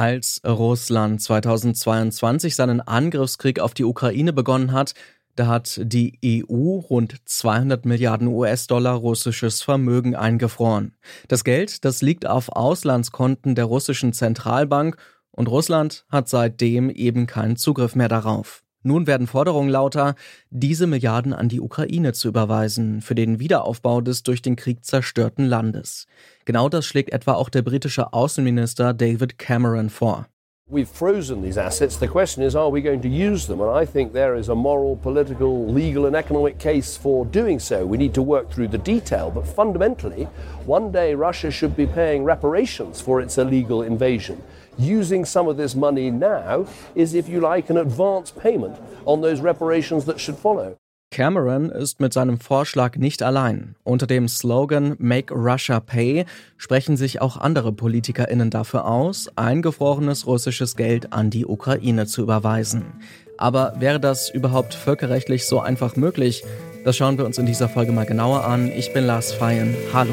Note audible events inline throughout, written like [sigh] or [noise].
Als Russland 2022 seinen Angriffskrieg auf die Ukraine begonnen hat, da hat die EU rund 200 Milliarden US-Dollar russisches Vermögen eingefroren. Das Geld, das liegt auf Auslandskonten der russischen Zentralbank und Russland hat seitdem eben keinen Zugriff mehr darauf. Nun werden Forderungen lauter, diese Milliarden an die Ukraine zu überweisen für den Wiederaufbau des durch den Krieg zerstörten Landes. Genau das schlägt etwa auch der britische Außenminister David Cameron vor. We've frozen these assets. The question is, are we going to use them? And I think there is a moral, political, legal, and economic case for doing so. We need to work through the detail, but fundamentally, one day Russia should be paying reparations for its illegal invasion. Using some of this money now is, if you like, an advance payment on those reparations that should follow. Cameron ist mit seinem Vorschlag nicht allein. Unter dem Slogan Make Russia Pay sprechen sich auch andere Politikerinnen dafür aus, eingefrorenes russisches Geld an die Ukraine zu überweisen. Aber wäre das überhaupt völkerrechtlich so einfach möglich? Das schauen wir uns in dieser Folge mal genauer an. Ich bin Lars Feyen. Hallo.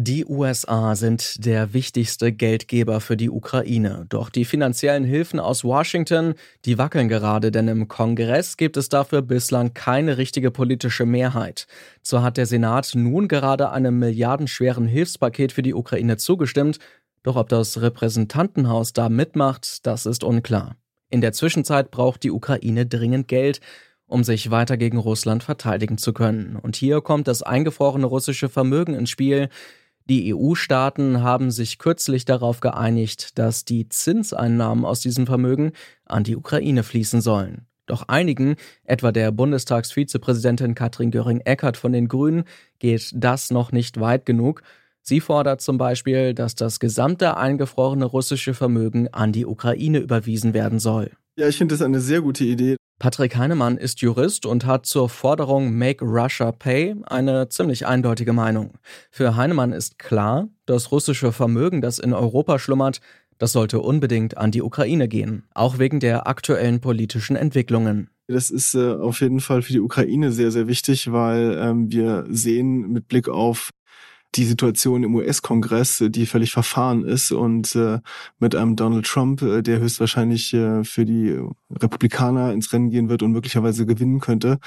Die USA sind der wichtigste Geldgeber für die Ukraine. Doch die finanziellen Hilfen aus Washington, die wackeln gerade, denn im Kongress gibt es dafür bislang keine richtige politische Mehrheit. Zwar hat der Senat nun gerade einem milliardenschweren Hilfspaket für die Ukraine zugestimmt, doch ob das Repräsentantenhaus da mitmacht, das ist unklar. In der Zwischenzeit braucht die Ukraine dringend Geld, um sich weiter gegen Russland verteidigen zu können. Und hier kommt das eingefrorene russische Vermögen ins Spiel. Die EU-Staaten haben sich kürzlich darauf geeinigt, dass die Zinseinnahmen aus diesem Vermögen an die Ukraine fließen sollen. Doch einigen, etwa der Bundestagsvizepräsidentin Katrin Göring-Eckardt von den Grünen, geht das noch nicht weit genug. Sie fordert zum Beispiel, dass das gesamte eingefrorene russische Vermögen an die Ukraine überwiesen werden soll. Ja, ich finde das eine sehr gute Idee. Patrick Heinemann ist Jurist und hat zur Forderung Make Russia Pay eine ziemlich eindeutige Meinung. Für Heinemann ist klar, das russische Vermögen, das in Europa schlummert, das sollte unbedingt an die Ukraine gehen, auch wegen der aktuellen politischen Entwicklungen. Das ist äh, auf jeden Fall für die Ukraine sehr, sehr wichtig, weil ähm, wir sehen mit Blick auf die Situation im US-Kongress, äh, die völlig verfahren ist und äh, mit einem Donald Trump, äh, der höchstwahrscheinlich für die Republikaner ins Rennen gehen wird und möglicherweise gewinnen könnte,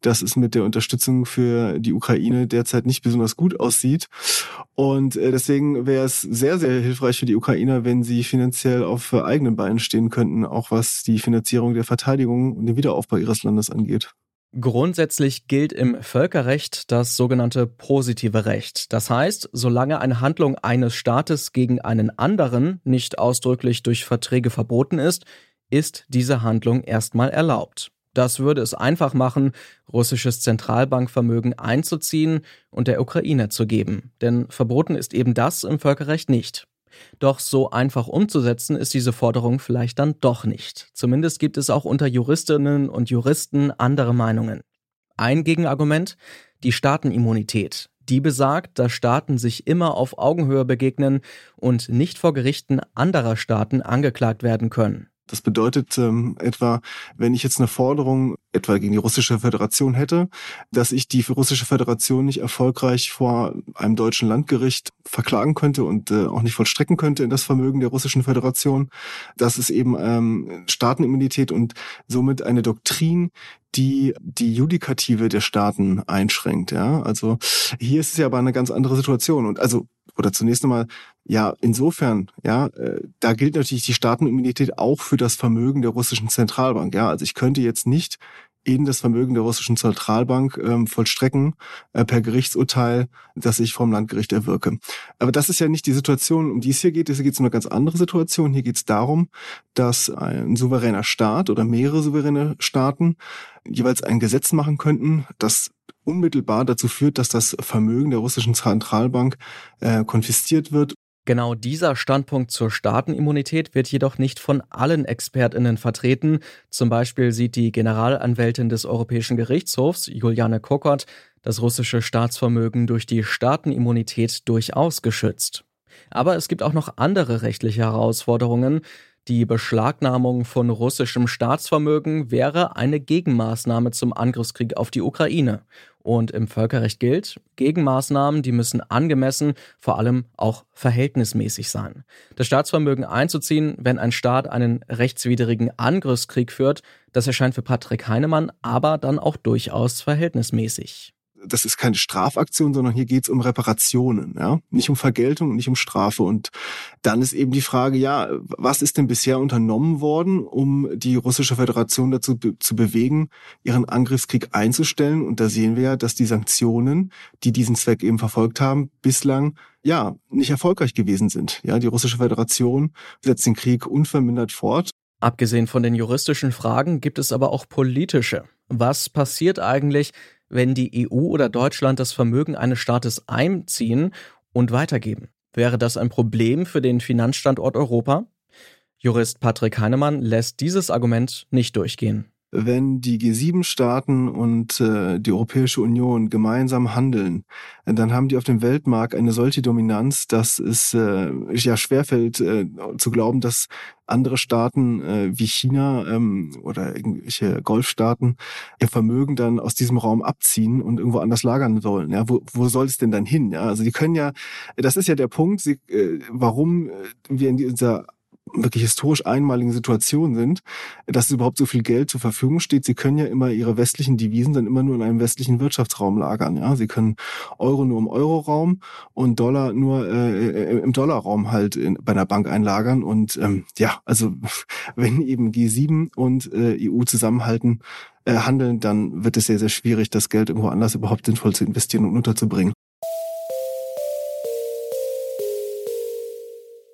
dass es mit der Unterstützung für die Ukraine derzeit nicht besonders gut aussieht. Und deswegen wäre es sehr, sehr hilfreich für die Ukrainer, wenn sie finanziell auf eigenen Beinen stehen könnten, auch was die Finanzierung der Verteidigung und den Wiederaufbau ihres Landes angeht. Grundsätzlich gilt im Völkerrecht das sogenannte positive Recht. Das heißt, solange eine Handlung eines Staates gegen einen anderen nicht ausdrücklich durch Verträge verboten ist, ist diese Handlung erstmal erlaubt. Das würde es einfach machen, russisches Zentralbankvermögen einzuziehen und der Ukraine zu geben. Denn verboten ist eben das im Völkerrecht nicht. Doch so einfach umzusetzen ist diese Forderung vielleicht dann doch nicht. Zumindest gibt es auch unter Juristinnen und Juristen andere Meinungen. Ein Gegenargument, die Staatenimmunität. Die besagt, dass Staaten sich immer auf Augenhöhe begegnen und nicht vor Gerichten anderer Staaten angeklagt werden können. Das bedeutet ähm, etwa, wenn ich jetzt eine Forderung etwa gegen die russische Föderation hätte, dass ich die russische Föderation nicht erfolgreich vor einem deutschen Landgericht verklagen könnte und äh, auch nicht vollstrecken könnte in das Vermögen der russischen Föderation. Das ist eben ähm, Staatenimmunität und somit eine Doktrin, die die Judikative der Staaten einschränkt. Ja, also hier ist es ja aber eine ganz andere Situation und also oder zunächst einmal, ja, insofern, ja, äh, da gilt natürlich die Staatenimmunität auch für das Vermögen der russischen Zentralbank. Ja, also ich könnte jetzt nicht in das Vermögen der russischen Zentralbank ähm, vollstrecken äh, per Gerichtsurteil, das ich vom Landgericht erwirke. Aber das ist ja nicht die Situation, um die es hier geht. Hier geht es um eine ganz andere Situation. Hier geht es darum, dass ein souveräner Staat oder mehrere souveräne Staaten jeweils ein Gesetz machen könnten, das unmittelbar dazu führt, dass das Vermögen der russischen Zentralbank äh, konfisziert wird Genau dieser Standpunkt zur Staatenimmunität wird jedoch nicht von allen Expertinnen vertreten. Zum Beispiel sieht die Generalanwältin des Europäischen Gerichtshofs, Juliane Kokott, das russische Staatsvermögen durch die Staatenimmunität durchaus geschützt. Aber es gibt auch noch andere rechtliche Herausforderungen. Die Beschlagnahmung von russischem Staatsvermögen wäre eine Gegenmaßnahme zum Angriffskrieg auf die Ukraine. Und im Völkerrecht gilt, Gegenmaßnahmen, die müssen angemessen, vor allem auch verhältnismäßig sein. Das Staatsvermögen einzuziehen, wenn ein Staat einen rechtswidrigen Angriffskrieg führt, das erscheint für Patrick Heinemann aber dann auch durchaus verhältnismäßig das ist keine Strafaktion, sondern hier geht es um Reparationen, ja, nicht um Vergeltung nicht um Strafe. Und dann ist eben die Frage, ja, was ist denn bisher unternommen worden, um die russische Föderation dazu zu bewegen, ihren Angriffskrieg einzustellen? Und da sehen wir ja, dass die Sanktionen, die diesen Zweck eben verfolgt haben, bislang ja nicht erfolgreich gewesen sind. Ja, die russische Föderation setzt den Krieg unvermindert fort. Abgesehen von den juristischen Fragen gibt es aber auch politische. Was passiert eigentlich, wenn die EU oder Deutschland das Vermögen eines Staates einziehen und weitergeben? Wäre das ein Problem für den Finanzstandort Europa? Jurist Patrick Heinemann lässt dieses Argument nicht durchgehen wenn die G7-Staaten und äh, die Europäische Union gemeinsam handeln, dann haben die auf dem Weltmarkt eine solche Dominanz, dass es äh, ja schwerfällt äh, zu glauben, dass andere Staaten äh, wie China ähm, oder irgendwelche Golfstaaten ihr Vermögen dann aus diesem Raum abziehen und irgendwo anders lagern wollen. Ja, wo, wo soll es denn dann hin? Ja, also die können ja, das ist ja der Punkt, sie, äh, warum äh, wir in dieser wirklich historisch einmaligen Situation sind, dass überhaupt so viel Geld zur Verfügung steht. Sie können ja immer ihre westlichen Devisen dann immer nur in einem westlichen Wirtschaftsraum lagern. Ja, sie können Euro nur im Euroraum und Dollar nur äh, im Dollarraum halt in, bei einer Bank einlagern. Und ähm, ja, also [laughs] wenn eben G7 und äh, EU zusammenhalten, äh, handeln, dann wird es sehr, sehr schwierig, das Geld irgendwo anders überhaupt sinnvoll zu investieren und unterzubringen.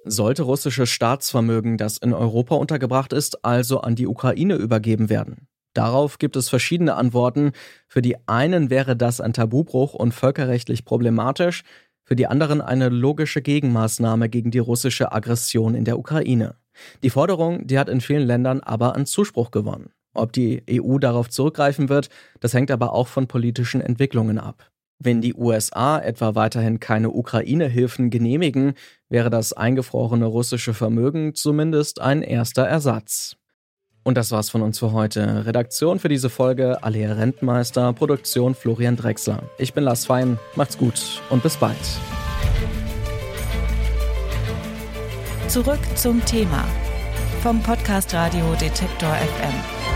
Sollte russisches Staatsvermögen, das in Europa untergebracht ist, also an die Ukraine übergeben werden? Darauf gibt es verschiedene Antworten. Für die einen wäre das ein Tabubruch und völkerrechtlich problematisch, für die anderen eine logische Gegenmaßnahme gegen die russische Aggression in der Ukraine. Die Forderung, die hat in vielen Ländern aber an Zuspruch gewonnen. Ob die EU darauf zurückgreifen wird, das hängt aber auch von politischen Entwicklungen ab. Wenn die USA etwa weiterhin keine Ukraine-Hilfen genehmigen, wäre das eingefrorene russische Vermögen zumindest ein erster Ersatz. Und das war's von uns für heute. Redaktion für diese Folge Alea Rentmeister, Produktion Florian Drexler. Ich bin Lars Fein, macht's gut und bis bald. Zurück zum Thema vom Podcast Radio Detektor FM.